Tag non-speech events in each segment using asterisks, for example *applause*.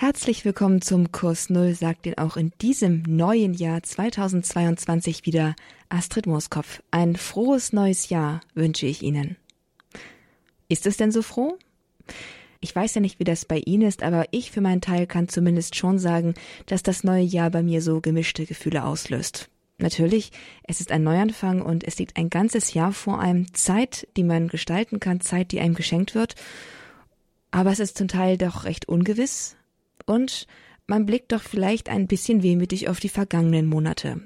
Herzlich willkommen zum Kurs Null, sagt Ihnen auch in diesem neuen Jahr 2022 wieder Astrid Mooskopf. Ein frohes neues Jahr wünsche ich Ihnen. Ist es denn so froh? Ich weiß ja nicht, wie das bei Ihnen ist, aber ich für meinen Teil kann zumindest schon sagen, dass das neue Jahr bei mir so gemischte Gefühle auslöst. Natürlich, es ist ein Neuanfang und es liegt ein ganzes Jahr vor einem Zeit, die man gestalten kann, Zeit, die einem geschenkt wird. Aber es ist zum Teil doch recht ungewiss, und man blickt doch vielleicht ein bisschen wehmütig auf die vergangenen Monate,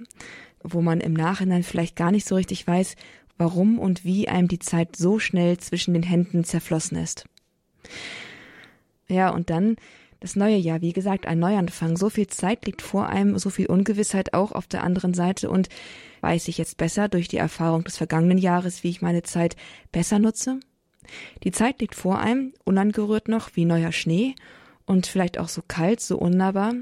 wo man im Nachhinein vielleicht gar nicht so richtig weiß, warum und wie einem die Zeit so schnell zwischen den Händen zerflossen ist. Ja, und dann das neue Jahr, wie gesagt, ein Neuanfang. So viel Zeit liegt vor einem, so viel Ungewissheit auch auf der anderen Seite und weiß ich jetzt besser durch die Erfahrung des vergangenen Jahres, wie ich meine Zeit besser nutze? Die Zeit liegt vor einem, unangerührt noch wie neuer Schnee und vielleicht auch so kalt, so unnahbar.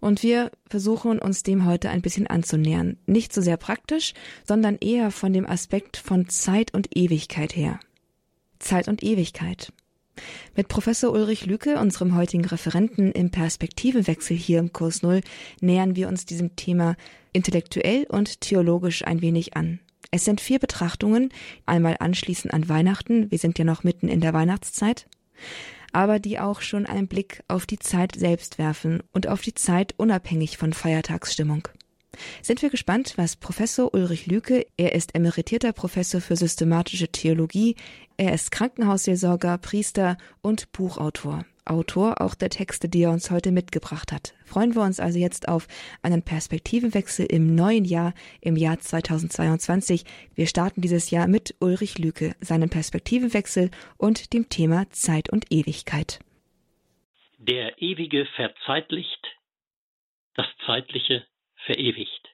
Und wir versuchen uns dem heute ein bisschen anzunähern. Nicht so sehr praktisch, sondern eher von dem Aspekt von Zeit und Ewigkeit her. Zeit und Ewigkeit. Mit Professor Ulrich Lücke, unserem heutigen Referenten im Perspektivewechsel hier im Kurs Null, nähern wir uns diesem Thema intellektuell und theologisch ein wenig an. Es sind vier Betrachtungen, einmal anschließend an Weihnachten, wir sind ja noch mitten in der Weihnachtszeit, aber die auch schon einen Blick auf die Zeit selbst werfen und auf die Zeit unabhängig von Feiertagsstimmung. Sind wir gespannt, was Professor Ulrich Lüke, er ist emeritierter Professor für systematische Theologie, er ist Krankenhausseelsorger, Priester und Buchautor. Autor auch der Texte, die er uns heute mitgebracht hat. Freuen wir uns also jetzt auf einen Perspektivenwechsel im neuen Jahr, im Jahr 2022. Wir starten dieses Jahr mit Ulrich Lüke, seinem Perspektivenwechsel und dem Thema Zeit und Ewigkeit. Der Ewige verzeitlicht, das Zeitliche verewigt.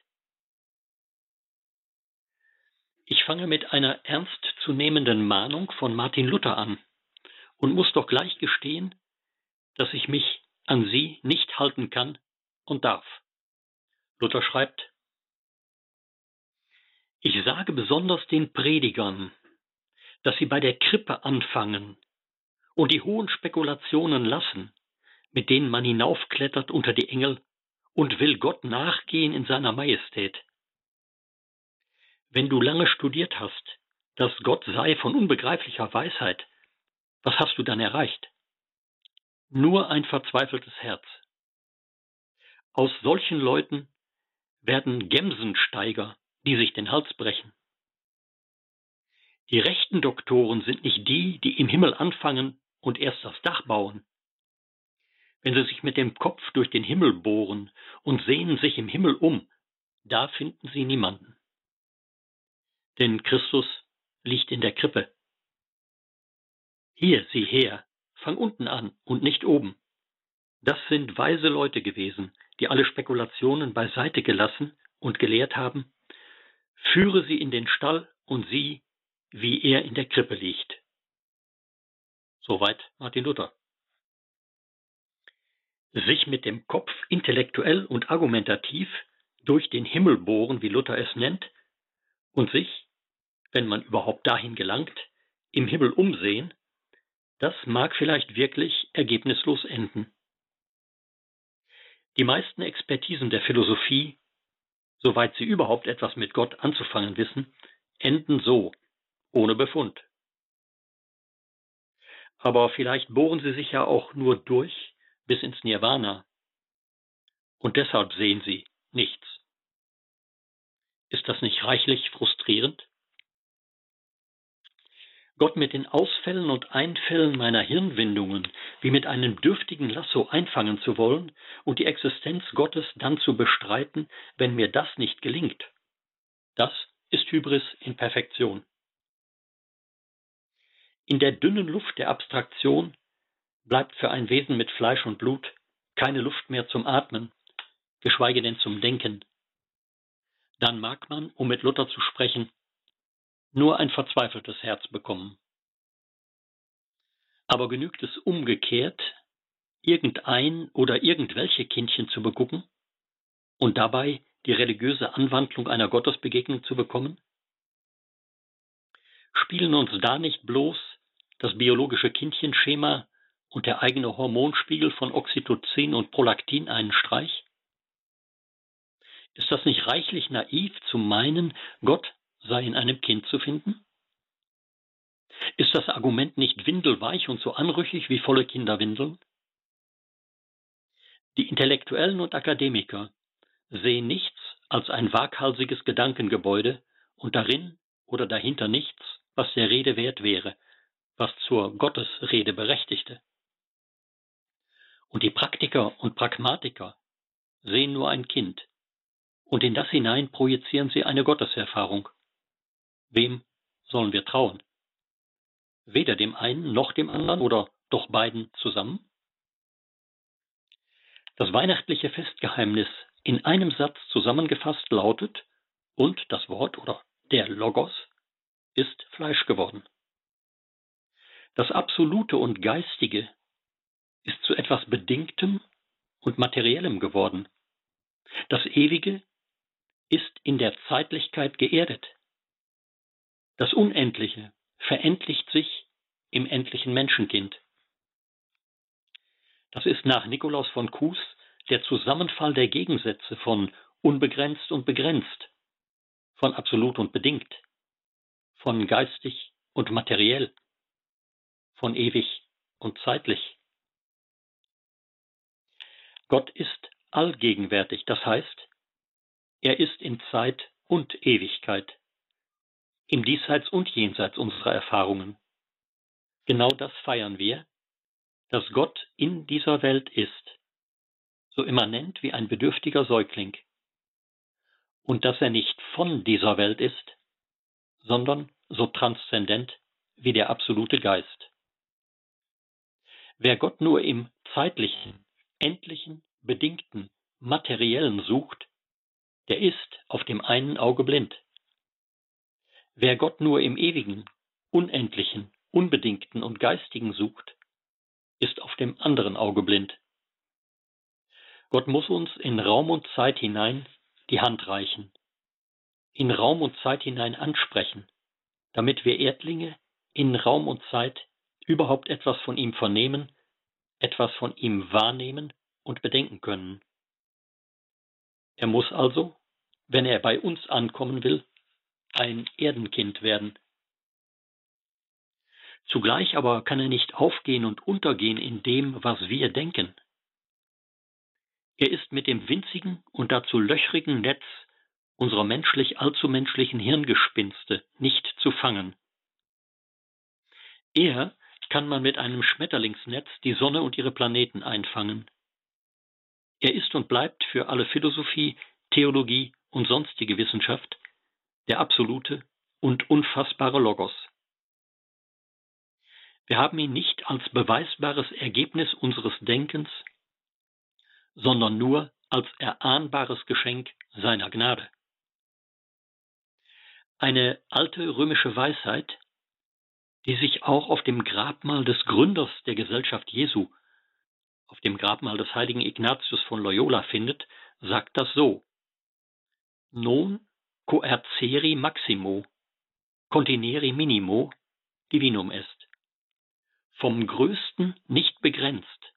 Ich fange mit einer ernstzunehmenden Mahnung von Martin Luther an und muss doch gleich gestehen, dass ich mich an sie nicht halten kann und darf. Luther schreibt, ich sage besonders den Predigern, dass sie bei der Krippe anfangen und die hohen Spekulationen lassen, mit denen man hinaufklettert unter die Engel und will Gott nachgehen in seiner Majestät. Wenn du lange studiert hast, dass Gott sei von unbegreiflicher Weisheit, was hast du dann erreicht? Nur ein verzweifeltes Herz. Aus solchen Leuten werden Gemsensteiger, die sich den Hals brechen. Die rechten Doktoren sind nicht die, die im Himmel anfangen und erst das Dach bauen. Wenn sie sich mit dem Kopf durch den Himmel bohren und sehen sich im Himmel um, da finden sie niemanden. Denn Christus liegt in der Krippe. Hier, sieh her, Fang unten an und nicht oben. Das sind weise Leute gewesen, die alle Spekulationen beiseite gelassen und gelehrt haben, führe sie in den Stall und sieh, wie er in der Krippe liegt. Soweit Martin Luther. Sich mit dem Kopf intellektuell und argumentativ durch den Himmel bohren, wie Luther es nennt, und sich, wenn man überhaupt dahin gelangt, im Himmel umsehen, das mag vielleicht wirklich ergebnislos enden. Die meisten Expertisen der Philosophie, soweit sie überhaupt etwas mit Gott anzufangen wissen, enden so, ohne Befund. Aber vielleicht bohren sie sich ja auch nur durch bis ins Nirvana. Und deshalb sehen sie nichts. Ist das nicht reichlich frustrierend? Gott mit den Ausfällen und Einfällen meiner Hirnwindungen wie mit einem dürftigen Lasso einfangen zu wollen und die Existenz Gottes dann zu bestreiten, wenn mir das nicht gelingt. Das ist Hybris in Perfektion. In der dünnen Luft der Abstraktion bleibt für ein Wesen mit Fleisch und Blut keine Luft mehr zum Atmen, geschweige denn zum Denken. Dann mag man, um mit Luther zu sprechen, nur ein verzweifeltes Herz bekommen. Aber genügt es umgekehrt, irgendein oder irgendwelche Kindchen zu begucken und dabei die religiöse Anwandlung einer Gottesbegegnung zu bekommen? Spielen uns da nicht bloß das biologische Kindchenschema und der eigene Hormonspiegel von Oxytocin und Prolaktin einen Streich? Ist das nicht reichlich naiv zu meinen, Gott sei in einem Kind zu finden? Ist das Argument nicht windelweich und so anrüchig wie volle Kinderwindeln? Die Intellektuellen und Akademiker sehen nichts als ein waghalsiges Gedankengebäude und darin oder dahinter nichts, was der Rede wert wäre, was zur Gottesrede berechtigte. Und die Praktiker und Pragmatiker sehen nur ein Kind, und in das hinein projizieren sie eine Gotteserfahrung. Wem sollen wir trauen? Weder dem einen noch dem anderen oder doch beiden zusammen? Das weihnachtliche Festgeheimnis in einem Satz zusammengefasst lautet, und das Wort oder der Logos ist Fleisch geworden. Das Absolute und Geistige ist zu etwas Bedingtem und Materiellem geworden. Das Ewige ist in der Zeitlichkeit geerdet. Das Unendliche verendlicht sich im endlichen Menschenkind. Das ist nach Nikolaus von Kues der Zusammenfall der Gegensätze von unbegrenzt und begrenzt, von absolut und bedingt, von geistig und materiell, von ewig und zeitlich. Gott ist allgegenwärtig, das heißt, er ist in Zeit und Ewigkeit, im Diesseits und Jenseits unserer Erfahrungen. Genau das feiern wir, dass Gott in dieser Welt ist, so immanent wie ein bedürftiger Säugling, und dass er nicht von dieser Welt ist, sondern so transzendent wie der absolute Geist. Wer Gott nur im zeitlichen, endlichen, bedingten, materiellen sucht, der ist auf dem einen Auge blind. Wer Gott nur im ewigen, unendlichen, unbedingten und geistigen sucht, ist auf dem anderen Auge blind. Gott muss uns in Raum und Zeit hinein die Hand reichen, in Raum und Zeit hinein ansprechen, damit wir Erdlinge in Raum und Zeit überhaupt etwas von ihm vernehmen, etwas von ihm wahrnehmen und bedenken können. Er muss also, wenn er bei uns ankommen will, ein Erdenkind werden. Zugleich aber kann er nicht aufgehen und untergehen in dem, was wir denken. Er ist mit dem winzigen und dazu löchrigen Netz unserer menschlich allzu menschlichen Hirngespinste nicht zu fangen. Er kann man mit einem Schmetterlingsnetz die Sonne und ihre Planeten einfangen. Er ist und bleibt für alle Philosophie, Theologie und sonstige Wissenschaft der absolute und unfassbare Logos. Wir haben ihn nicht als beweisbares Ergebnis unseres Denkens, sondern nur als erahnbares Geschenk seiner Gnade. Eine alte römische Weisheit, die sich auch auf dem Grabmal des Gründers der Gesellschaft Jesu, auf dem Grabmal des heiligen Ignatius von Loyola findet, sagt das so. Non coerceri maximo, contineri minimo divinum est. Vom Größten nicht begrenzt,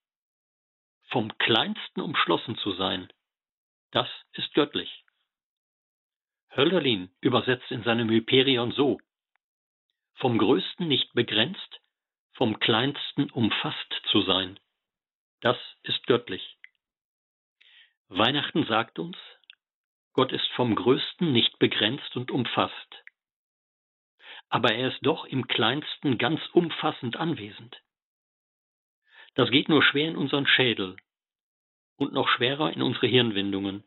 vom Kleinsten umschlossen zu sein, das ist göttlich. Hölderlin übersetzt in seinem Hyperion so: Vom Größten nicht begrenzt, vom Kleinsten umfasst zu sein, das ist göttlich. Weihnachten sagt uns, Gott ist vom Größten nicht begrenzt und umfasst. Aber er ist doch im Kleinsten ganz umfassend anwesend. Das geht nur schwer in unseren Schädel und noch schwerer in unsere Hirnwindungen.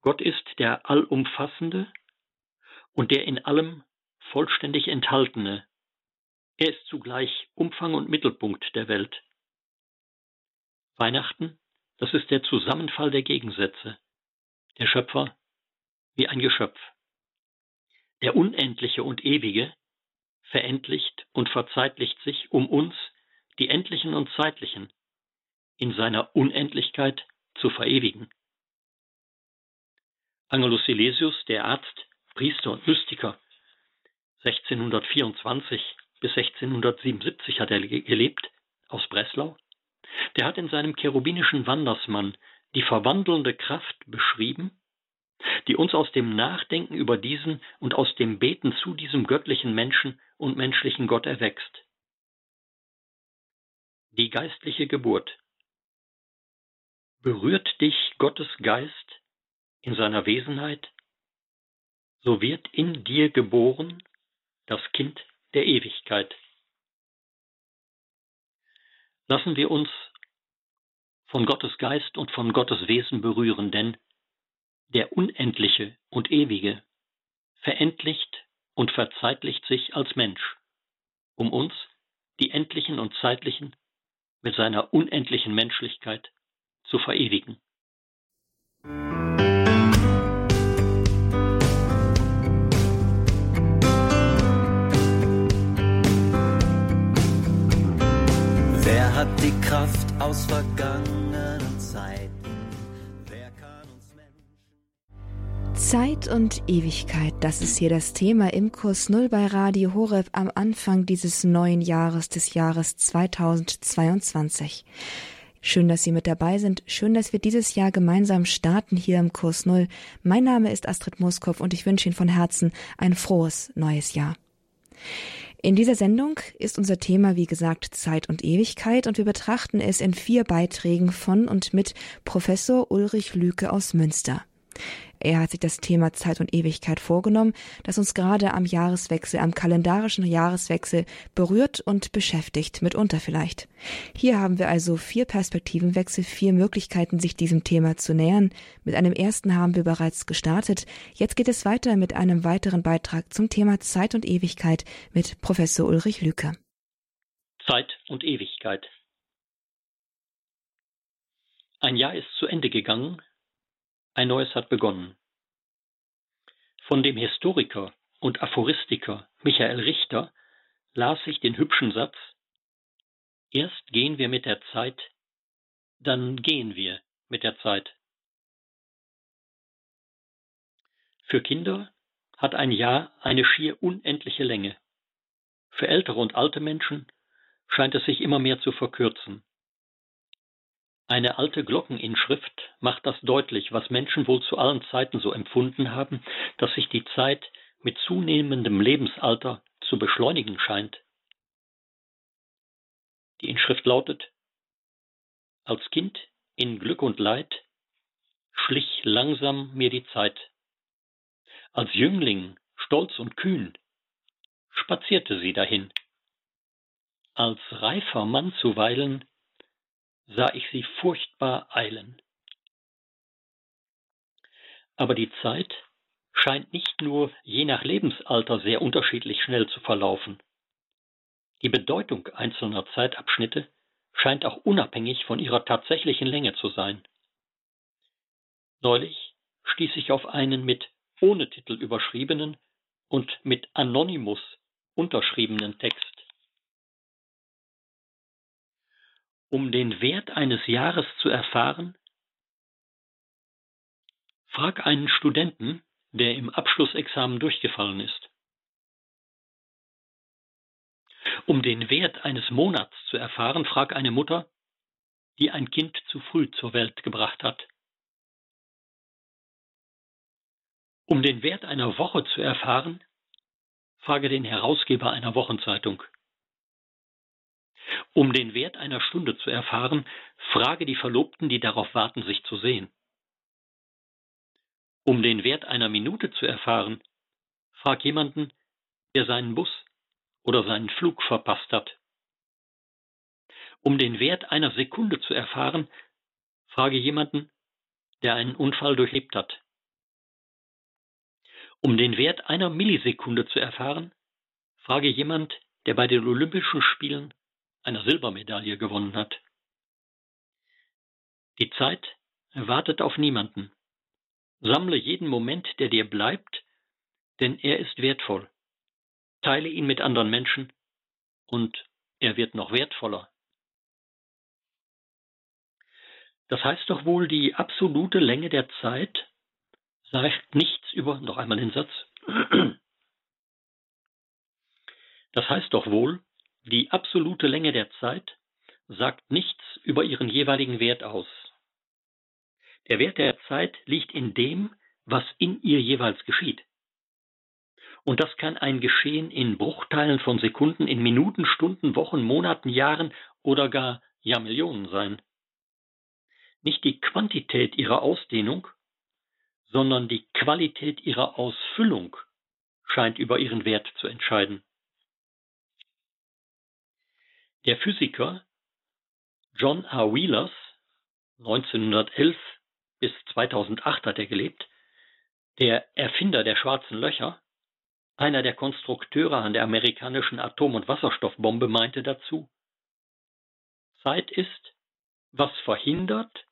Gott ist der Allumfassende und der in allem vollständig Enthaltene. Er ist zugleich Umfang und Mittelpunkt der Welt. Weihnachten, das ist der Zusammenfall der Gegensätze der Schöpfer wie ein Geschöpf. Der Unendliche und Ewige verendlicht und verzeitlicht sich, um uns, die Endlichen und Zeitlichen, in seiner Unendlichkeit zu verewigen. Angelus Silesius, der Arzt, Priester und Mystiker, 1624 bis 1677 hat er gelebt, aus Breslau, der hat in seinem cherubinischen Wandersmann die verwandelnde Kraft beschrieben, die uns aus dem Nachdenken über diesen und aus dem Beten zu diesem göttlichen Menschen und menschlichen Gott erwächst. Die geistliche Geburt. Berührt dich Gottes Geist in seiner Wesenheit, so wird in dir geboren das Kind der Ewigkeit. Lassen wir uns von Gottes Geist und von Gottes Wesen berühren, denn der Unendliche und Ewige verendlicht und verzeitlicht sich als Mensch, um uns, die Endlichen und Zeitlichen, mit seiner unendlichen Menschlichkeit zu verewigen. Wer hat die Kraft aus vergangenen Zeit und Ewigkeit, das ist hier das Thema im Kurs Null bei Radio Horeb am Anfang dieses neuen Jahres, des Jahres 2022. Schön, dass Sie mit dabei sind. Schön, dass wir dieses Jahr gemeinsam starten hier im Kurs Null. Mein Name ist Astrid Moskow und ich wünsche Ihnen von Herzen ein frohes neues Jahr. In dieser Sendung ist unser Thema, wie gesagt, Zeit und Ewigkeit und wir betrachten es in vier Beiträgen von und mit Professor Ulrich Lüke aus Münster. Er hat sich das Thema Zeit und Ewigkeit vorgenommen, das uns gerade am Jahreswechsel, am kalendarischen Jahreswechsel berührt und beschäftigt, mitunter vielleicht. Hier haben wir also vier Perspektivenwechsel, vier Möglichkeiten, sich diesem Thema zu nähern. Mit einem ersten haben wir bereits gestartet. Jetzt geht es weiter mit einem weiteren Beitrag zum Thema Zeit und Ewigkeit mit Professor Ulrich Lüke. Zeit und Ewigkeit. Ein Jahr ist zu Ende gegangen, ein neues hat begonnen. Von dem Historiker und Aphoristiker Michael Richter las ich den hübschen Satz Erst gehen wir mit der Zeit, dann gehen wir mit der Zeit. Für Kinder hat ein Jahr eine schier unendliche Länge. Für ältere und alte Menschen scheint es sich immer mehr zu verkürzen. Eine alte Glockeninschrift macht das deutlich, was Menschen wohl zu allen Zeiten so empfunden haben, dass sich die Zeit mit zunehmendem Lebensalter zu beschleunigen scheint. Die Inschrift lautet Als Kind in Glück und Leid schlich langsam mir die Zeit. Als Jüngling, stolz und kühn, spazierte sie dahin. Als reifer Mann zuweilen sah ich sie furchtbar eilen. Aber die Zeit scheint nicht nur je nach Lebensalter sehr unterschiedlich schnell zu verlaufen. Die Bedeutung einzelner Zeitabschnitte scheint auch unabhängig von ihrer tatsächlichen Länge zu sein. Neulich stieß ich auf einen mit ohne Titel überschriebenen und mit Anonymous unterschriebenen Text. Um den Wert eines Jahres zu erfahren, frag einen Studenten, der im Abschlussexamen durchgefallen ist. Um den Wert eines Monats zu erfahren, frag eine Mutter, die ein Kind zu früh zur Welt gebracht hat. Um den Wert einer Woche zu erfahren, frage den Herausgeber einer Wochenzeitung. Um den Wert einer Stunde zu erfahren, frage die Verlobten, die darauf warten, sich zu sehen. Um den Wert einer Minute zu erfahren, frag jemanden, der seinen Bus oder seinen Flug verpasst hat. Um den Wert einer Sekunde zu erfahren, frage jemanden, der einen Unfall durchlebt hat. Um den Wert einer Millisekunde zu erfahren, frage jemand, der bei den Olympischen Spielen eine Silbermedaille gewonnen hat. Die Zeit wartet auf niemanden. Sammle jeden Moment, der dir bleibt, denn er ist wertvoll. Teile ihn mit anderen Menschen und er wird noch wertvoller. Das heißt doch wohl, die absolute Länge der Zeit sagt nichts über, noch einmal den Satz, *clears throat* das heißt doch wohl, die absolute Länge der Zeit sagt nichts über ihren jeweiligen Wert aus. Der Wert der Zeit liegt in dem, was in ihr jeweils geschieht. Und das kann ein Geschehen in Bruchteilen von Sekunden, in Minuten, Stunden, Wochen, Monaten, Jahren oder gar Jahrmillionen sein. Nicht die Quantität ihrer Ausdehnung, sondern die Qualität ihrer Ausfüllung scheint über ihren Wert zu entscheiden. Der Physiker John R. Wheelers, 1911 bis 2008 hat er gelebt, der Erfinder der schwarzen Löcher, einer der Konstrukteure an der amerikanischen Atom- und Wasserstoffbombe meinte dazu, Zeit ist, was verhindert,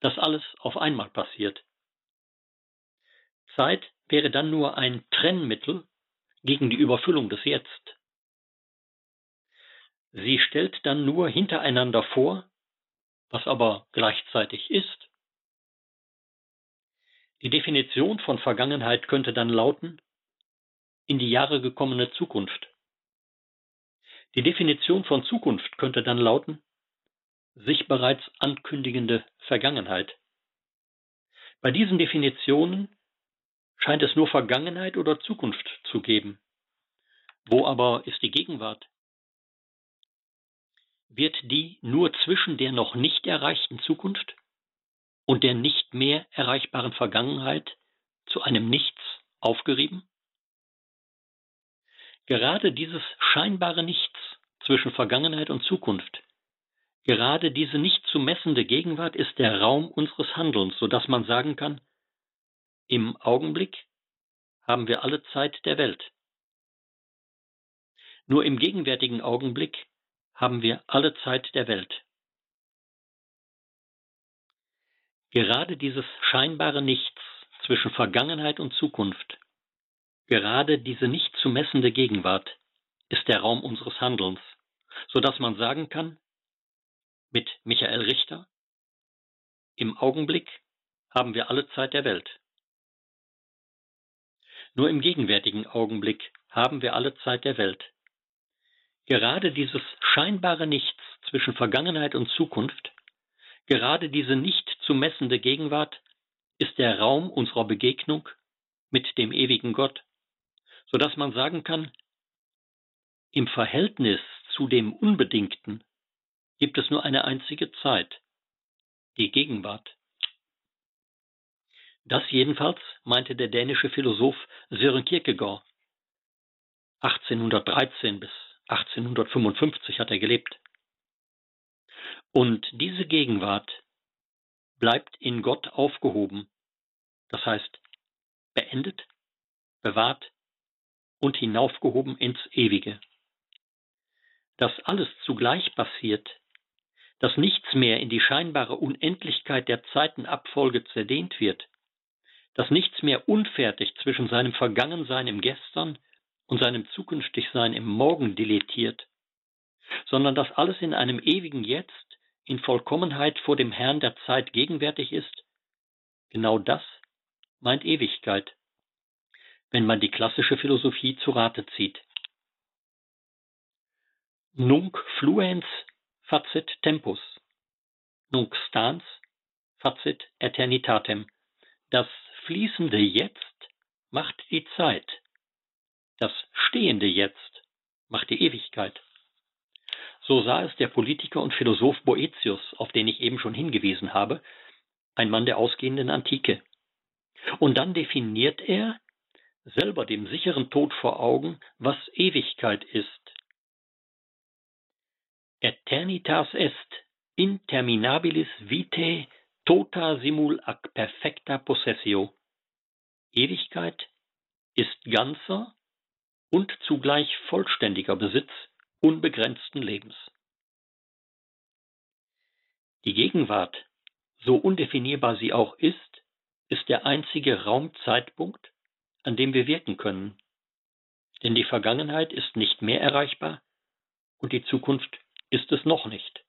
dass alles auf einmal passiert. Zeit wäre dann nur ein Trennmittel gegen die Überfüllung des Jetzt. Sie stellt dann nur hintereinander vor, was aber gleichzeitig ist. Die Definition von Vergangenheit könnte dann lauten, in die Jahre gekommene Zukunft. Die Definition von Zukunft könnte dann lauten, sich bereits ankündigende Vergangenheit. Bei diesen Definitionen scheint es nur Vergangenheit oder Zukunft zu geben. Wo aber ist die Gegenwart? Wird die nur zwischen der noch nicht erreichten Zukunft und der nicht mehr erreichbaren Vergangenheit zu einem Nichts aufgerieben? Gerade dieses scheinbare Nichts zwischen Vergangenheit und Zukunft, gerade diese nicht zu messende Gegenwart ist der Raum unseres Handelns, so dass man sagen kann, im Augenblick haben wir alle Zeit der Welt. Nur im gegenwärtigen Augenblick haben wir alle Zeit der Welt. Gerade dieses scheinbare Nichts zwischen Vergangenheit und Zukunft Gerade diese nicht zu messende Gegenwart ist der Raum unseres Handelns, so dass man sagen kann, mit Michael Richter, im Augenblick haben wir alle Zeit der Welt. Nur im gegenwärtigen Augenblick haben wir alle Zeit der Welt. Gerade dieses scheinbare Nichts zwischen Vergangenheit und Zukunft, gerade diese nicht zu messende Gegenwart ist der Raum unserer Begegnung mit dem ewigen Gott sodass man sagen kann, im Verhältnis zu dem Unbedingten gibt es nur eine einzige Zeit, die Gegenwart. Das jedenfalls meinte der dänische Philosoph Søren Kierkegaard. 1813 bis 1855 hat er gelebt. Und diese Gegenwart bleibt in Gott aufgehoben, das heißt beendet, bewahrt, und hinaufgehoben ins Ewige. Dass alles zugleich passiert, dass nichts mehr in die scheinbare Unendlichkeit der Zeitenabfolge zerdehnt wird, dass nichts mehr unfertig zwischen seinem Vergangensein im Gestern und seinem Zukünftigsein im Morgen dilettiert, sondern dass alles in einem ewigen Jetzt in Vollkommenheit vor dem Herrn der Zeit gegenwärtig ist, genau das meint Ewigkeit wenn man die klassische Philosophie zu Rate zieht. Nunc fluens facit tempus, nunc stans facit eternitatem. Das fließende Jetzt macht die Zeit. Das stehende Jetzt macht die Ewigkeit. So sah es der Politiker und Philosoph Boetius, auf den ich eben schon hingewiesen habe, ein Mann der ausgehenden Antike. Und dann definiert er selber dem sicheren Tod vor Augen, was Ewigkeit ist. Eternitas est interminabilis vitae tota simul ac perfecta possessio. Ewigkeit ist ganzer und zugleich vollständiger Besitz unbegrenzten Lebens. Die Gegenwart, so undefinierbar sie auch ist, ist der einzige Raumzeitpunkt, an dem wir wirken können. Denn die Vergangenheit ist nicht mehr erreichbar und die Zukunft ist es noch nicht.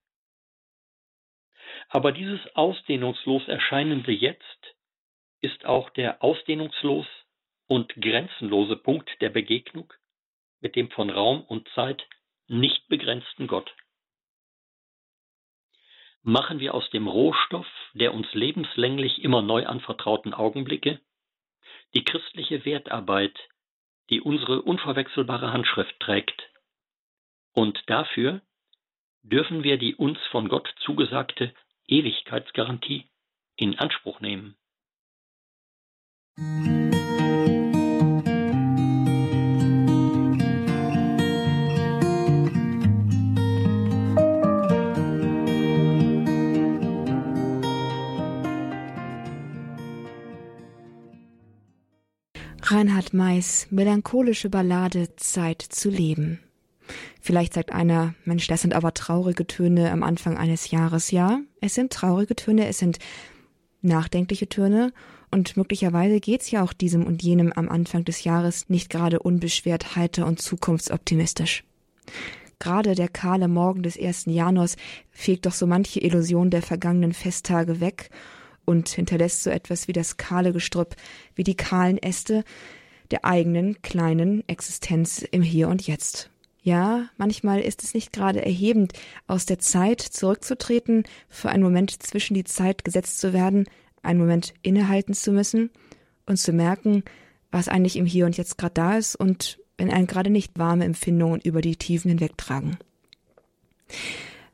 Aber dieses ausdehnungslos erscheinende Jetzt ist auch der ausdehnungslos und grenzenlose Punkt der Begegnung mit dem von Raum und Zeit nicht begrenzten Gott. Machen wir aus dem Rohstoff der uns lebenslänglich immer neu anvertrauten Augenblicke die christliche Wertarbeit, die unsere unverwechselbare Handschrift trägt. Und dafür dürfen wir die uns von Gott zugesagte Ewigkeitsgarantie in Anspruch nehmen. Reinhard Meys melancholische Ballade Zeit zu leben. Vielleicht sagt einer, Mensch, das sind aber traurige Töne am Anfang eines Jahres. Ja, es sind traurige Töne, es sind nachdenkliche Töne und möglicherweise geht's ja auch diesem und jenem am Anfang des Jahres nicht gerade unbeschwert heiter und zukunftsoptimistisch. Gerade der kahle Morgen des ersten Januars fegt doch so manche Illusion der vergangenen Festtage weg und hinterlässt so etwas wie das kahle Gestrüpp, wie die kahlen Äste der eigenen kleinen Existenz im Hier und Jetzt. Ja, manchmal ist es nicht gerade erhebend, aus der Zeit zurückzutreten, für einen Moment zwischen die Zeit gesetzt zu werden, einen Moment innehalten zu müssen und zu merken, was eigentlich im Hier und Jetzt gerade da ist und wenn einen gerade nicht warme Empfindungen über die Tiefen hinwegtragen.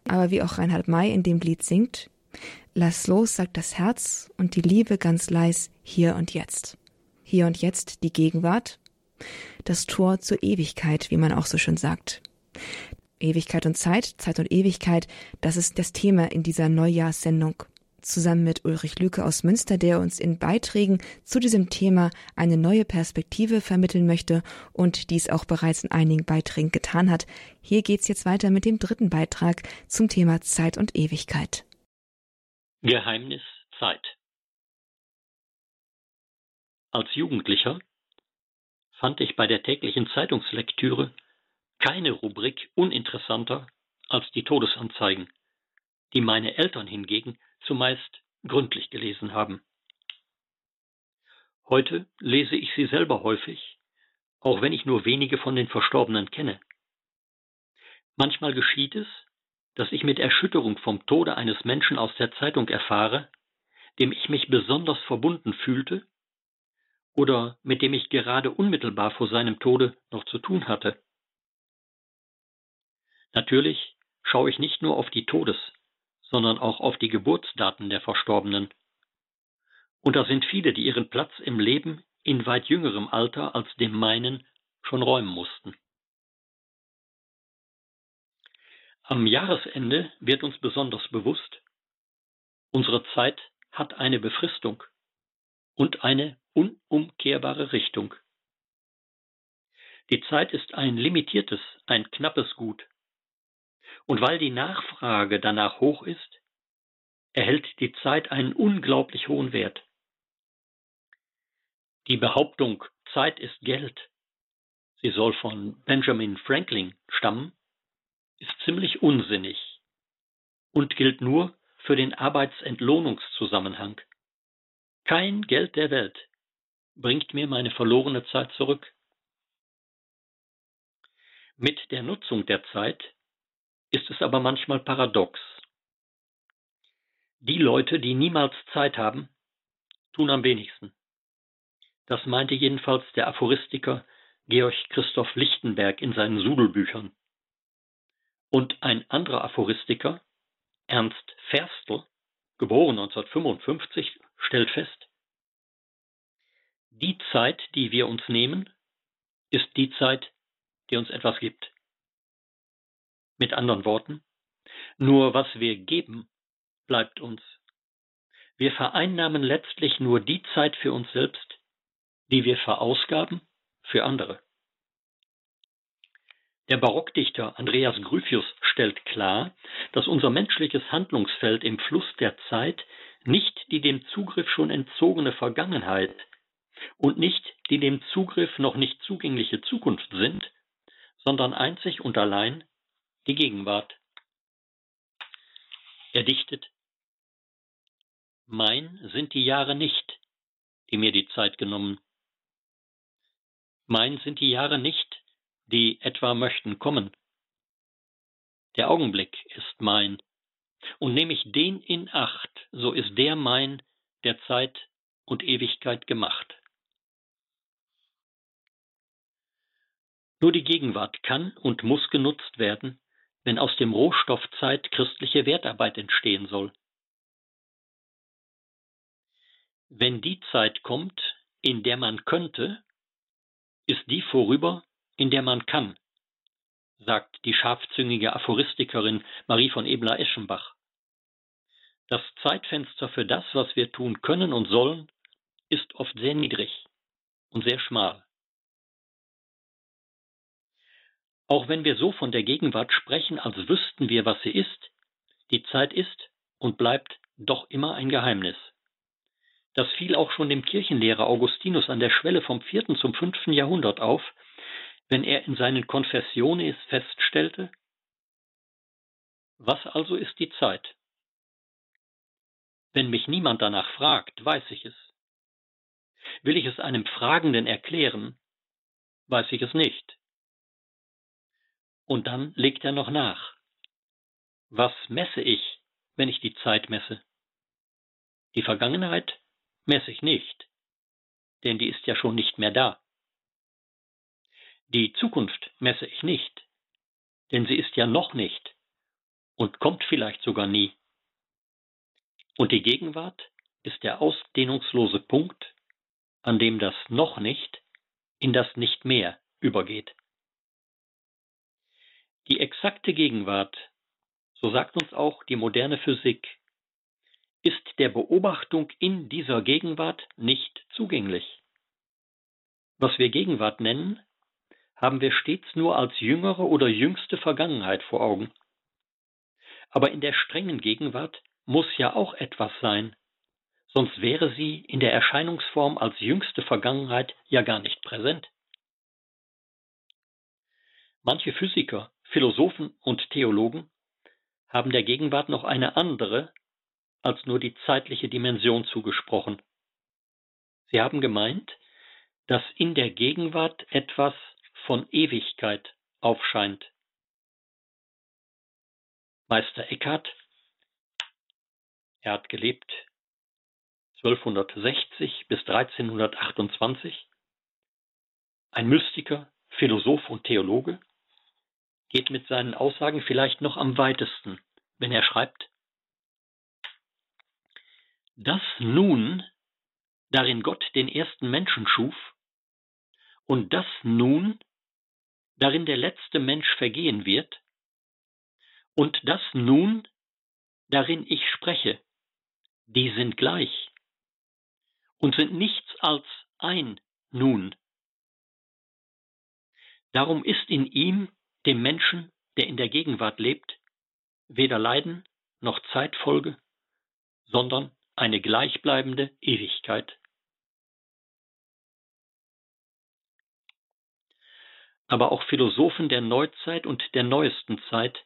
Aber wie auch Reinhard May in dem Lied singt, Lass los, sagt das Herz und die Liebe ganz leis hier und jetzt. Hier und jetzt die Gegenwart, das Tor zur Ewigkeit, wie man auch so schön sagt. Ewigkeit und Zeit, Zeit und Ewigkeit, das ist das Thema in dieser Neujahrssendung. Zusammen mit Ulrich Lüke aus Münster, der uns in Beiträgen zu diesem Thema eine neue Perspektive vermitteln möchte und dies auch bereits in einigen Beiträgen getan hat. Hier geht's jetzt weiter mit dem dritten Beitrag zum Thema Zeit und Ewigkeit. Geheimnis Zeit Als Jugendlicher fand ich bei der täglichen Zeitungslektüre keine Rubrik uninteressanter als die Todesanzeigen, die meine Eltern hingegen zumeist gründlich gelesen haben. Heute lese ich sie selber häufig, auch wenn ich nur wenige von den Verstorbenen kenne. Manchmal geschieht es, dass ich mit Erschütterung vom Tode eines Menschen aus der Zeitung erfahre, dem ich mich besonders verbunden fühlte oder mit dem ich gerade unmittelbar vor seinem Tode noch zu tun hatte. Natürlich schaue ich nicht nur auf die Todes-, sondern auch auf die Geburtsdaten der Verstorbenen. Und da sind viele, die ihren Platz im Leben in weit jüngerem Alter als dem meinen schon räumen mussten. Am Jahresende wird uns besonders bewusst, unsere Zeit hat eine Befristung und eine unumkehrbare Richtung. Die Zeit ist ein limitiertes, ein knappes Gut. Und weil die Nachfrage danach hoch ist, erhält die Zeit einen unglaublich hohen Wert. Die Behauptung, Zeit ist Geld, sie soll von Benjamin Franklin stammen, ist ziemlich unsinnig und gilt nur für den Arbeitsentlohnungszusammenhang. Kein Geld der Welt bringt mir meine verlorene Zeit zurück. Mit der Nutzung der Zeit ist es aber manchmal paradox. Die Leute, die niemals Zeit haben, tun am wenigsten. Das meinte jedenfalls der Aphoristiker Georg Christoph Lichtenberg in seinen Sudelbüchern. Und ein anderer Aphoristiker, Ernst Ferstl, geboren 1955, stellt fest, die Zeit, die wir uns nehmen, ist die Zeit, die uns etwas gibt. Mit anderen Worten, nur was wir geben, bleibt uns. Wir vereinnahmen letztlich nur die Zeit für uns selbst, die wir verausgaben für andere. Der Barockdichter Andreas Gryphius stellt klar, dass unser menschliches Handlungsfeld im Fluss der Zeit nicht die dem Zugriff schon entzogene Vergangenheit und nicht die dem Zugriff noch nicht zugängliche Zukunft sind, sondern einzig und allein die Gegenwart. Er dichtet Mein sind die Jahre nicht, die mir die Zeit genommen. Mein sind die Jahre nicht, die etwa möchten kommen. Der Augenblick ist mein, Und nehme ich den in Acht, so ist der mein, der Zeit und Ewigkeit gemacht. Nur die Gegenwart kann und muss genutzt werden, wenn aus dem Rohstoff Zeit christliche Wertarbeit entstehen soll. Wenn die Zeit kommt, in der man könnte, ist die vorüber, in der man kann, sagt die scharfzüngige Aphoristikerin Marie von Ebler-Eschenbach. Das Zeitfenster für das, was wir tun können und sollen, ist oft sehr niedrig und sehr schmal. Auch wenn wir so von der Gegenwart sprechen, als wüssten wir, was sie ist, die Zeit ist und bleibt doch immer ein Geheimnis. Das fiel auch schon dem Kirchenlehrer Augustinus an der Schwelle vom vierten zum fünften Jahrhundert auf, wenn er in seinen Confessiones feststellte, was also ist die Zeit? Wenn mich niemand danach fragt, weiß ich es. Will ich es einem Fragenden erklären, weiß ich es nicht. Und dann legt er noch nach. Was messe ich, wenn ich die Zeit messe? Die Vergangenheit messe ich nicht, denn die ist ja schon nicht mehr da. Die Zukunft messe ich nicht, denn sie ist ja noch nicht und kommt vielleicht sogar nie. Und die Gegenwart ist der ausdehnungslose Punkt, an dem das noch nicht in das nicht mehr übergeht. Die exakte Gegenwart, so sagt uns auch die moderne Physik, ist der Beobachtung in dieser Gegenwart nicht zugänglich. Was wir Gegenwart nennen, haben wir stets nur als jüngere oder jüngste Vergangenheit vor Augen. Aber in der strengen Gegenwart muss ja auch etwas sein, sonst wäre sie in der Erscheinungsform als jüngste Vergangenheit ja gar nicht präsent. Manche Physiker Philosophen und Theologen haben der Gegenwart noch eine andere als nur die zeitliche Dimension zugesprochen. Sie haben gemeint, dass in der Gegenwart etwas von Ewigkeit aufscheint. Meister Eckhart, er hat gelebt 1260 bis 1328, ein Mystiker, Philosoph und Theologe, geht mit seinen Aussagen vielleicht noch am weitesten, wenn er schreibt, dass nun, darin Gott den ersten Menschen schuf, und dass nun, darin der letzte Mensch vergehen wird, und dass nun, darin ich spreche, die sind gleich und sind nichts als ein Nun. Darum ist in ihm dem Menschen, der in der Gegenwart lebt, weder Leiden noch Zeitfolge, sondern eine gleichbleibende Ewigkeit. Aber auch Philosophen der Neuzeit und der neuesten Zeit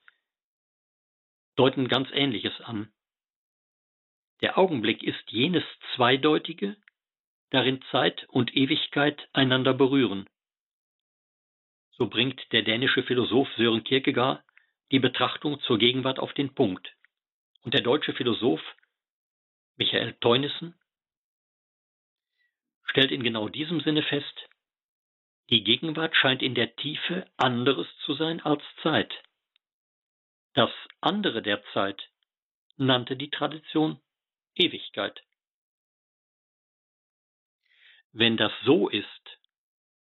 deuten ganz Ähnliches an. Der Augenblick ist jenes Zweideutige, darin Zeit und Ewigkeit einander berühren. So bringt der dänische Philosoph Sören Kierkegaard die Betrachtung zur Gegenwart auf den Punkt. Und der deutsche Philosoph Michael Teunissen stellt in genau diesem Sinne fest, die Gegenwart scheint in der Tiefe anderes zu sein als Zeit. Das andere der Zeit nannte die Tradition Ewigkeit. Wenn das so ist,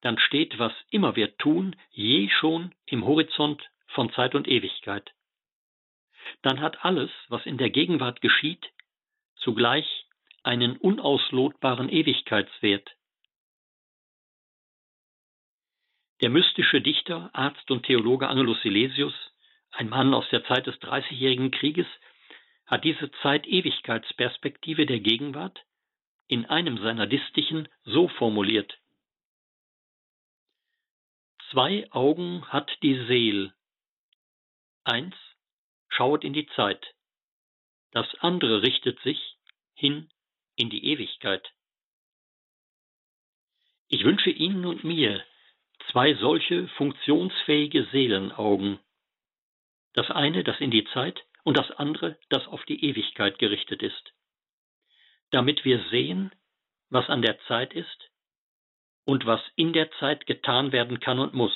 dann steht, was immer wir tun, je schon im Horizont von Zeit und Ewigkeit. Dann hat alles, was in der Gegenwart geschieht, zugleich einen unauslotbaren Ewigkeitswert. Der mystische Dichter, Arzt und Theologe Angelus Silesius, ein Mann aus der Zeit des Dreißigjährigen Krieges, hat diese Zeit-Ewigkeitsperspektive der Gegenwart in einem seiner Distichen so formuliert. Zwei Augen hat die Seel. Eins schaut in die Zeit, das andere richtet sich hin in die Ewigkeit. Ich wünsche Ihnen und mir zwei solche funktionsfähige Seelenaugen. Das eine, das in die Zeit und das andere, das auf die Ewigkeit gerichtet ist, damit wir sehen, was an der Zeit ist und was in der Zeit getan werden kann und muss,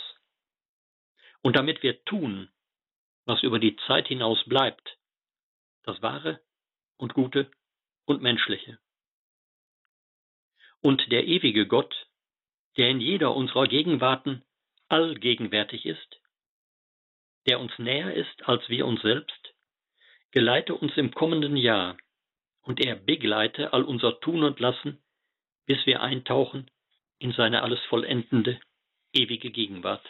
und damit wir tun, was über die Zeit hinaus bleibt, das Wahre und Gute und Menschliche. Und der ewige Gott, der in jeder unserer Gegenwarten allgegenwärtig ist, der uns näher ist als wir uns selbst, geleite uns im kommenden Jahr und er begleite all unser Tun und Lassen, bis wir eintauchen in seine alles vollendende, ewige Gegenwart.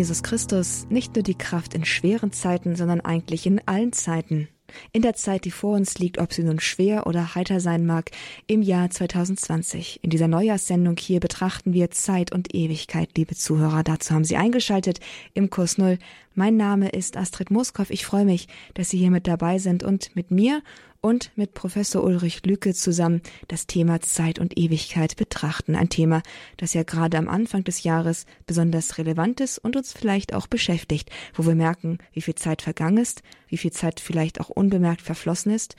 Jesus Christus nicht nur die Kraft in schweren Zeiten, sondern eigentlich in allen Zeiten. In der Zeit, die vor uns liegt, ob sie nun schwer oder heiter sein mag, im Jahr 2020. In dieser Neujahrssendung hier betrachten wir Zeit und Ewigkeit, liebe Zuhörer. Dazu haben Sie eingeschaltet im Kurs Null. Mein Name ist Astrid Moskow. Ich freue mich, dass Sie hier mit dabei sind und mit mir und mit Professor Ulrich Lücke zusammen das Thema Zeit und Ewigkeit betrachten. Ein Thema, das ja gerade am Anfang des Jahres besonders relevant ist und uns vielleicht auch beschäftigt, wo wir merken, wie viel Zeit vergangen ist, wie viel Zeit vielleicht auch unbemerkt verflossen ist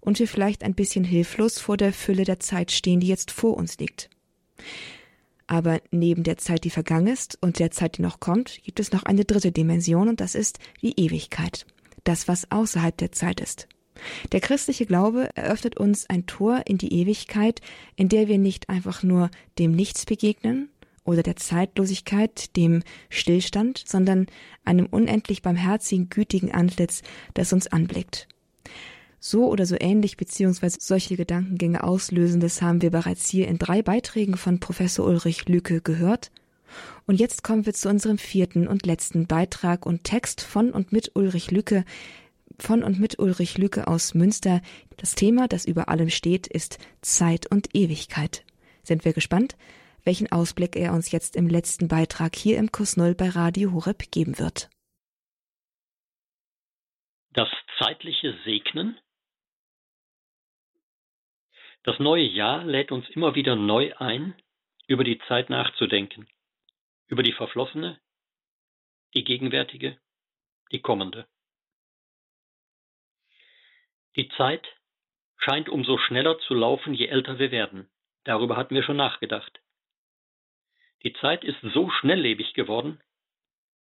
und wir vielleicht ein bisschen hilflos vor der Fülle der Zeit stehen, die jetzt vor uns liegt. Aber neben der Zeit, die vergangen ist und der Zeit, die noch kommt, gibt es noch eine dritte Dimension und das ist die Ewigkeit. Das, was außerhalb der Zeit ist. Der christliche Glaube eröffnet uns ein Tor in die Ewigkeit, in der wir nicht einfach nur dem Nichts begegnen oder der Zeitlosigkeit, dem Stillstand, sondern einem unendlich barmherzigen, gütigen Antlitz, das uns anblickt. So oder so ähnlich beziehungsweise solche Gedankengänge auslösendes haben wir bereits hier in drei Beiträgen von Professor Ulrich Lücke gehört. Und jetzt kommen wir zu unserem vierten und letzten Beitrag und Text von und mit Ulrich Lücke, von und mit Ulrich Lücke aus Münster. Das Thema, das über allem steht, ist Zeit und Ewigkeit. Sind wir gespannt, welchen Ausblick er uns jetzt im letzten Beitrag hier im Kurs Null bei Radio Horeb geben wird. Das zeitliche Segnen. Das neue Jahr lädt uns immer wieder neu ein, über die Zeit nachzudenken, über die verflossene, die gegenwärtige, die kommende. Die Zeit scheint umso schneller zu laufen, je älter wir werden. Darüber hatten wir schon nachgedacht. Die Zeit ist so schnelllebig geworden,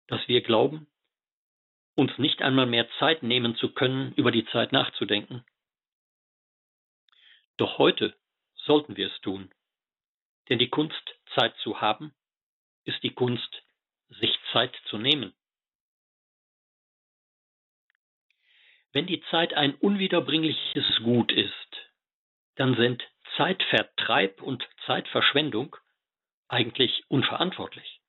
dass wir glauben, uns nicht einmal mehr Zeit nehmen zu können, über die Zeit nachzudenken. Doch heute sollten wir es tun, denn die Kunst, Zeit zu haben, ist die Kunst, sich Zeit zu nehmen. Wenn die Zeit ein unwiederbringliches Gut ist, dann sind Zeitvertreib und Zeitverschwendung eigentlich unverantwortlich.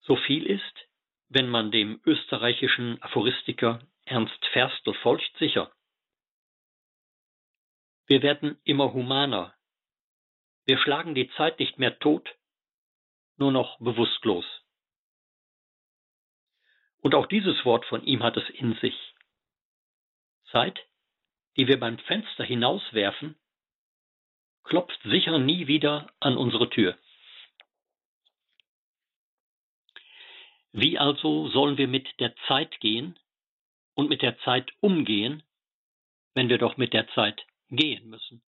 So viel ist, wenn man dem österreichischen Aphoristiker Ernst Ferstel folgt, sicher. Wir werden immer humaner. Wir schlagen die Zeit nicht mehr tot, nur noch bewusstlos. Und auch dieses Wort von ihm hat es in sich. Zeit, die wir beim Fenster hinauswerfen, klopft sicher nie wieder an unsere Tür. Wie also sollen wir mit der Zeit gehen und mit der Zeit umgehen, wenn wir doch mit der Zeit gehen müssen?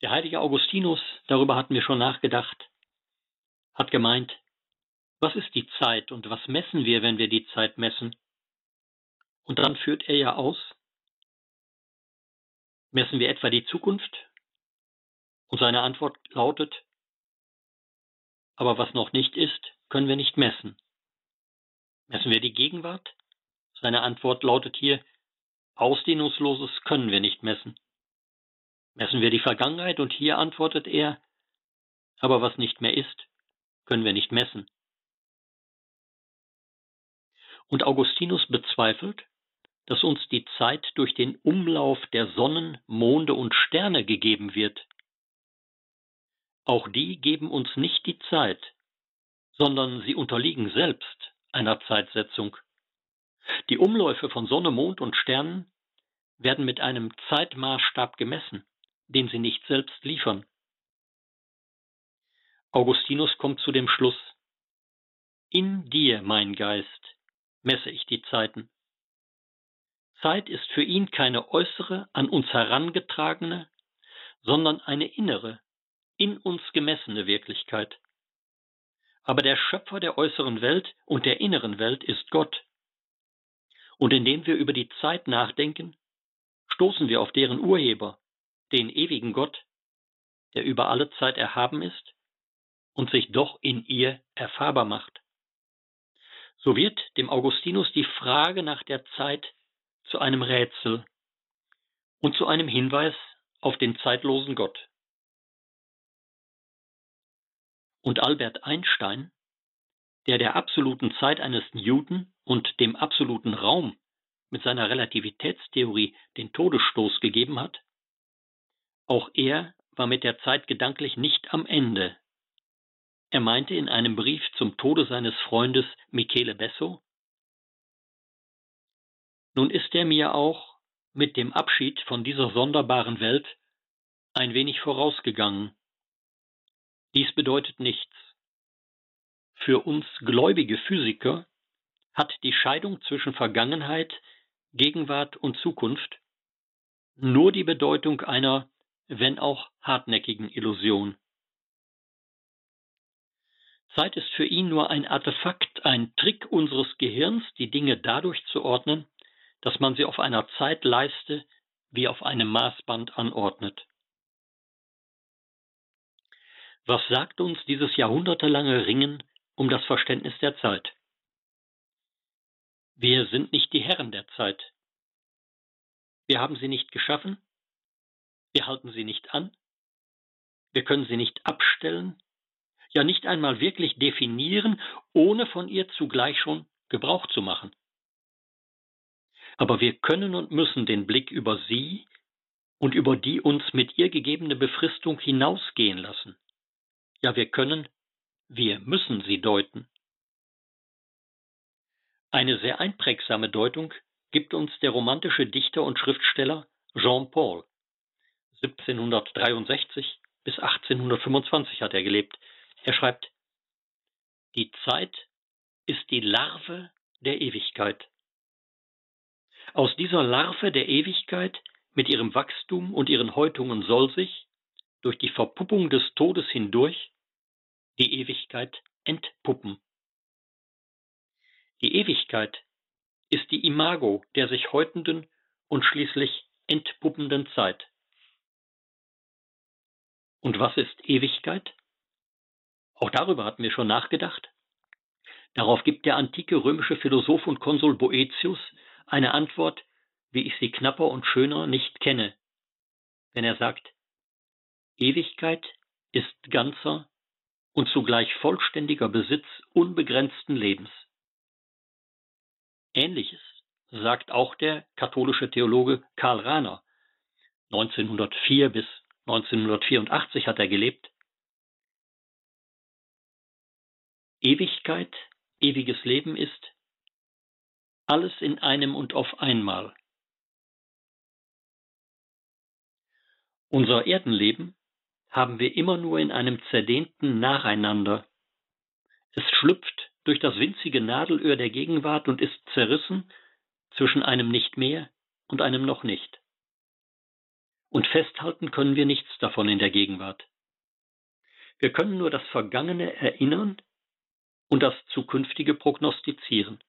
Der heilige Augustinus, darüber hatten wir schon nachgedacht, hat gemeint, was ist die Zeit und was messen wir, wenn wir die Zeit messen? Und dann führt er ja aus, messen wir etwa die Zukunft? Und seine Antwort lautet, aber was noch nicht ist, können wir nicht messen. Messen wir die Gegenwart? Seine Antwort lautet hier, Ausdehnungsloses können wir nicht messen. Messen wir die Vergangenheit? Und hier antwortet er, aber was nicht mehr ist, können wir nicht messen. Und Augustinus bezweifelt, dass uns die Zeit durch den Umlauf der Sonnen, Monde und Sterne gegeben wird. Auch die geben uns nicht die Zeit, sondern sie unterliegen selbst einer Zeitsetzung. Die Umläufe von Sonne, Mond und Sternen werden mit einem Zeitmaßstab gemessen, den sie nicht selbst liefern. Augustinus kommt zu dem Schluss, in dir, mein Geist, messe ich die Zeiten. Zeit ist für ihn keine äußere, an uns herangetragene, sondern eine innere, in uns gemessene Wirklichkeit. Aber der Schöpfer der äußeren Welt und der inneren Welt ist Gott. Und indem wir über die Zeit nachdenken, stoßen wir auf deren Urheber, den ewigen Gott, der über alle Zeit erhaben ist und sich doch in ihr erfahrbar macht. So wird dem Augustinus die Frage nach der Zeit zu einem Rätsel und zu einem Hinweis auf den zeitlosen Gott. Und Albert Einstein, der der absoluten Zeit eines Newton und dem absoluten Raum mit seiner Relativitätstheorie den Todesstoß gegeben hat, auch er war mit der Zeit gedanklich nicht am Ende. Er meinte in einem Brief zum Tode seines Freundes Michele Besso, nun ist er mir auch mit dem Abschied von dieser sonderbaren Welt ein wenig vorausgegangen. Dies bedeutet nichts. Für uns gläubige Physiker hat die Scheidung zwischen Vergangenheit, Gegenwart und Zukunft nur die Bedeutung einer, wenn auch hartnäckigen Illusion. Zeit ist für ihn nur ein Artefakt, ein Trick unseres Gehirns, die Dinge dadurch zu ordnen, dass man sie auf einer Zeitleiste wie auf einem Maßband anordnet. Was sagt uns dieses jahrhundertelange Ringen um das Verständnis der Zeit? Wir sind nicht die Herren der Zeit. Wir haben sie nicht geschaffen. Wir halten sie nicht an. Wir können sie nicht abstellen, ja nicht einmal wirklich definieren, ohne von ihr zugleich schon Gebrauch zu machen. Aber wir können und müssen den Blick über sie und über die uns mit ihr gegebene Befristung hinausgehen lassen. Ja, wir können, wir müssen sie deuten. Eine sehr einprägsame Deutung gibt uns der romantische Dichter und Schriftsteller Jean Paul. 1763 bis 1825 hat er gelebt. Er schreibt, die Zeit ist die Larve der Ewigkeit. Aus dieser Larve der Ewigkeit mit ihrem Wachstum und ihren Häutungen soll sich, durch die Verpuppung des Todes hindurch, die Ewigkeit entpuppen. Die Ewigkeit ist die Imago der sich häutenden und schließlich entpuppenden Zeit. Und was ist Ewigkeit? Auch darüber hatten wir schon nachgedacht. Darauf gibt der antike römische Philosoph und Konsul Boetius eine Antwort, wie ich sie knapper und schöner nicht kenne, wenn er sagt, Ewigkeit ist ganzer und zugleich vollständiger Besitz unbegrenzten Lebens. Ähnliches sagt auch der katholische Theologe Karl Rahner. 1904 bis 1984 hat er gelebt. Ewigkeit, ewiges Leben ist, alles in einem und auf einmal. Unser Erdenleben haben wir immer nur in einem zerdehnten Nacheinander. Es schlüpft durch das winzige Nadelöhr der Gegenwart und ist zerrissen zwischen einem nicht mehr und einem noch nicht. Und festhalten können wir nichts davon in der Gegenwart. Wir können nur das Vergangene erinnern und das Zukünftige prognostizieren.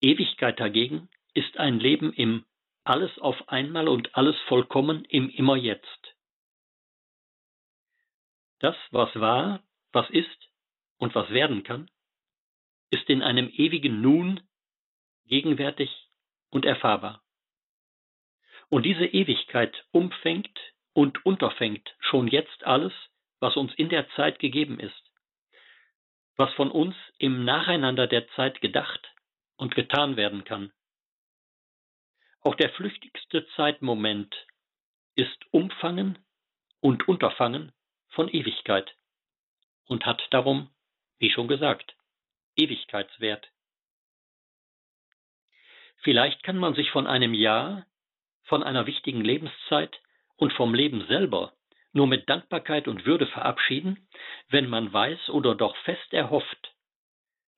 Ewigkeit dagegen ist ein Leben im Alles auf einmal und alles vollkommen im Immer jetzt. Das, was war, was ist und was werden kann, ist in einem ewigen Nun gegenwärtig und erfahrbar. Und diese Ewigkeit umfängt und unterfängt schon jetzt alles, was uns in der Zeit gegeben ist, was von uns im Nacheinander der Zeit gedacht und getan werden kann. Auch der flüchtigste Zeitmoment ist Umfangen und Unterfangen von Ewigkeit und hat darum, Wie schon gesagt, Ewigkeitswert. Vielleicht kann man sich von einem Jahr, von einer wichtigen Lebenszeit und vom Leben selber nur mit Dankbarkeit und Würde verabschieden, wenn man weiß oder doch fest erhofft,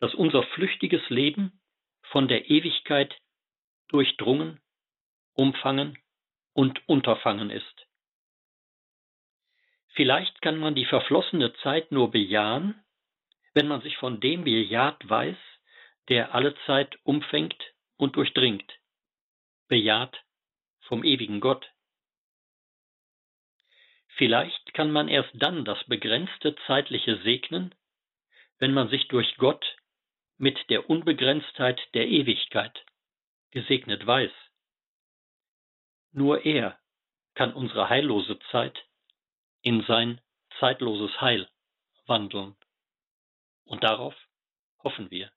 dass unser flüchtiges Leben von der Ewigkeit durchdrungen, umfangen und unterfangen ist. Vielleicht kann man die verflossene Zeit nur bejahen, wenn man sich von dem bejaht weiß, der alle Zeit umfängt und durchdringt, bejaht vom ewigen Gott. Vielleicht kann man erst dann das begrenzte zeitliche segnen, wenn man sich durch Gott mit der Unbegrenztheit der Ewigkeit gesegnet weiß. Nur er kann unsere heillose Zeit in sein zeitloses Heil wandeln. Und darauf hoffen wir.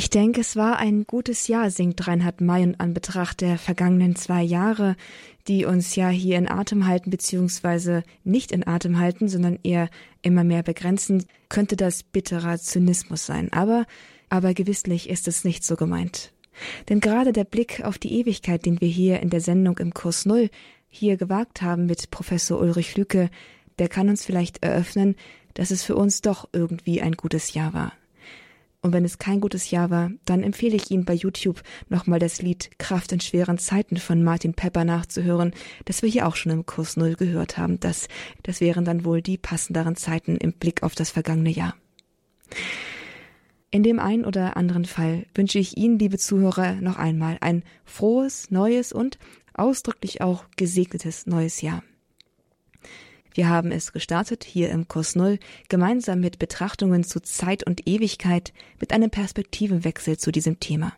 Ich denke, es war ein gutes Jahr, singt Reinhard May in Anbetracht der vergangenen zwei Jahre, die uns ja hier in Atem halten, beziehungsweise nicht in Atem halten, sondern eher immer mehr begrenzen, könnte das bitterer Zynismus sein. Aber, aber gewisslich ist es nicht so gemeint. Denn gerade der Blick auf die Ewigkeit, den wir hier in der Sendung im Kurs Null hier gewagt haben mit Professor Ulrich Lücke, der kann uns vielleicht eröffnen, dass es für uns doch irgendwie ein gutes Jahr war. Und wenn es kein gutes Jahr war, dann empfehle ich Ihnen bei YouTube nochmal das Lied Kraft in schweren Zeiten von Martin Pepper nachzuhören, das wir hier auch schon im Kurs Null gehört haben. Das, das wären dann wohl die passenderen Zeiten im Blick auf das vergangene Jahr. In dem einen oder anderen Fall wünsche ich Ihnen, liebe Zuhörer, noch einmal ein frohes, neues und ausdrücklich auch gesegnetes neues Jahr. Wir haben es gestartet hier im Kurs Null gemeinsam mit Betrachtungen zu Zeit und Ewigkeit mit einem Perspektivenwechsel zu diesem Thema.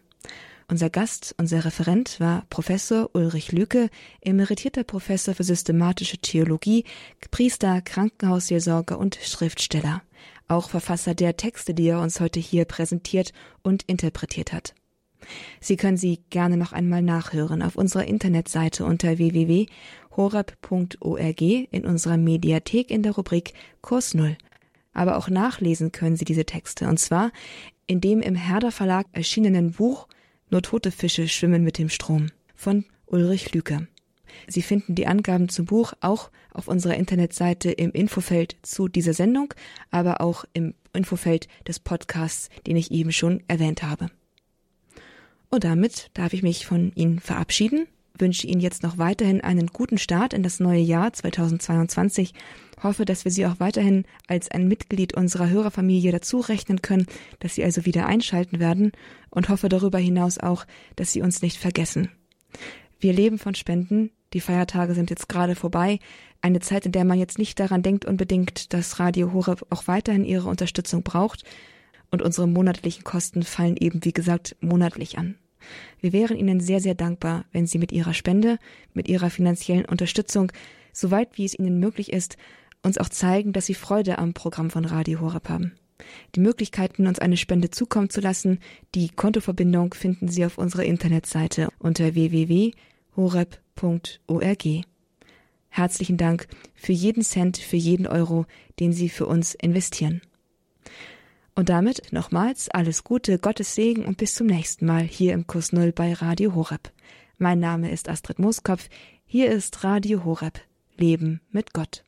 Unser Gast, unser Referent war Professor Ulrich Lücke, emeritierter Professor für systematische Theologie, Priester, Krankenhausseelsorger und Schriftsteller. Auch Verfasser der Texte, die er uns heute hier präsentiert und interpretiert hat. Sie können sie gerne noch einmal nachhören auf unserer Internetseite unter www.horab.org in unserer Mediathek in der Rubrik Kurs Null. Aber auch nachlesen können Sie diese Texte und zwar in dem im Herder Verlag erschienenen Buch Nur tote Fische schwimmen mit dem Strom von Ulrich Lüke. Sie finden die Angaben zum Buch auch auf unserer Internetseite im Infofeld zu dieser Sendung, aber auch im Infofeld des Podcasts, den ich eben schon erwähnt habe. Und damit darf ich mich von Ihnen verabschieden, wünsche Ihnen jetzt noch weiterhin einen guten Start in das neue Jahr 2022, hoffe, dass wir Sie auch weiterhin als ein Mitglied unserer Hörerfamilie dazu rechnen können, dass Sie also wieder einschalten werden. Und hoffe darüber hinaus auch, dass Sie uns nicht vergessen. Wir leben von Spenden, die Feiertage sind jetzt gerade vorbei, eine Zeit, in der man jetzt nicht daran denkt unbedingt, dass Radio Horeb auch weiterhin Ihre Unterstützung braucht, und unsere monatlichen Kosten fallen eben, wie gesagt, monatlich an. Wir wären Ihnen sehr, sehr dankbar, wenn Sie mit Ihrer Spende, mit Ihrer finanziellen Unterstützung, soweit wie es Ihnen möglich ist, uns auch zeigen, dass Sie Freude am Programm von Radio Horeb haben. Die Möglichkeiten, uns eine Spende zukommen zu lassen, die Kontoverbindung finden Sie auf unserer Internetseite unter www.horeb.org. Herzlichen Dank für jeden Cent, für jeden Euro, den Sie für uns investieren. Und damit nochmals alles Gute, Gottes Segen und bis zum nächsten Mal hier im Kurs Null bei Radio Horeb. Mein Name ist Astrid Mooskopf. Hier ist Radio Horeb. Leben mit Gott.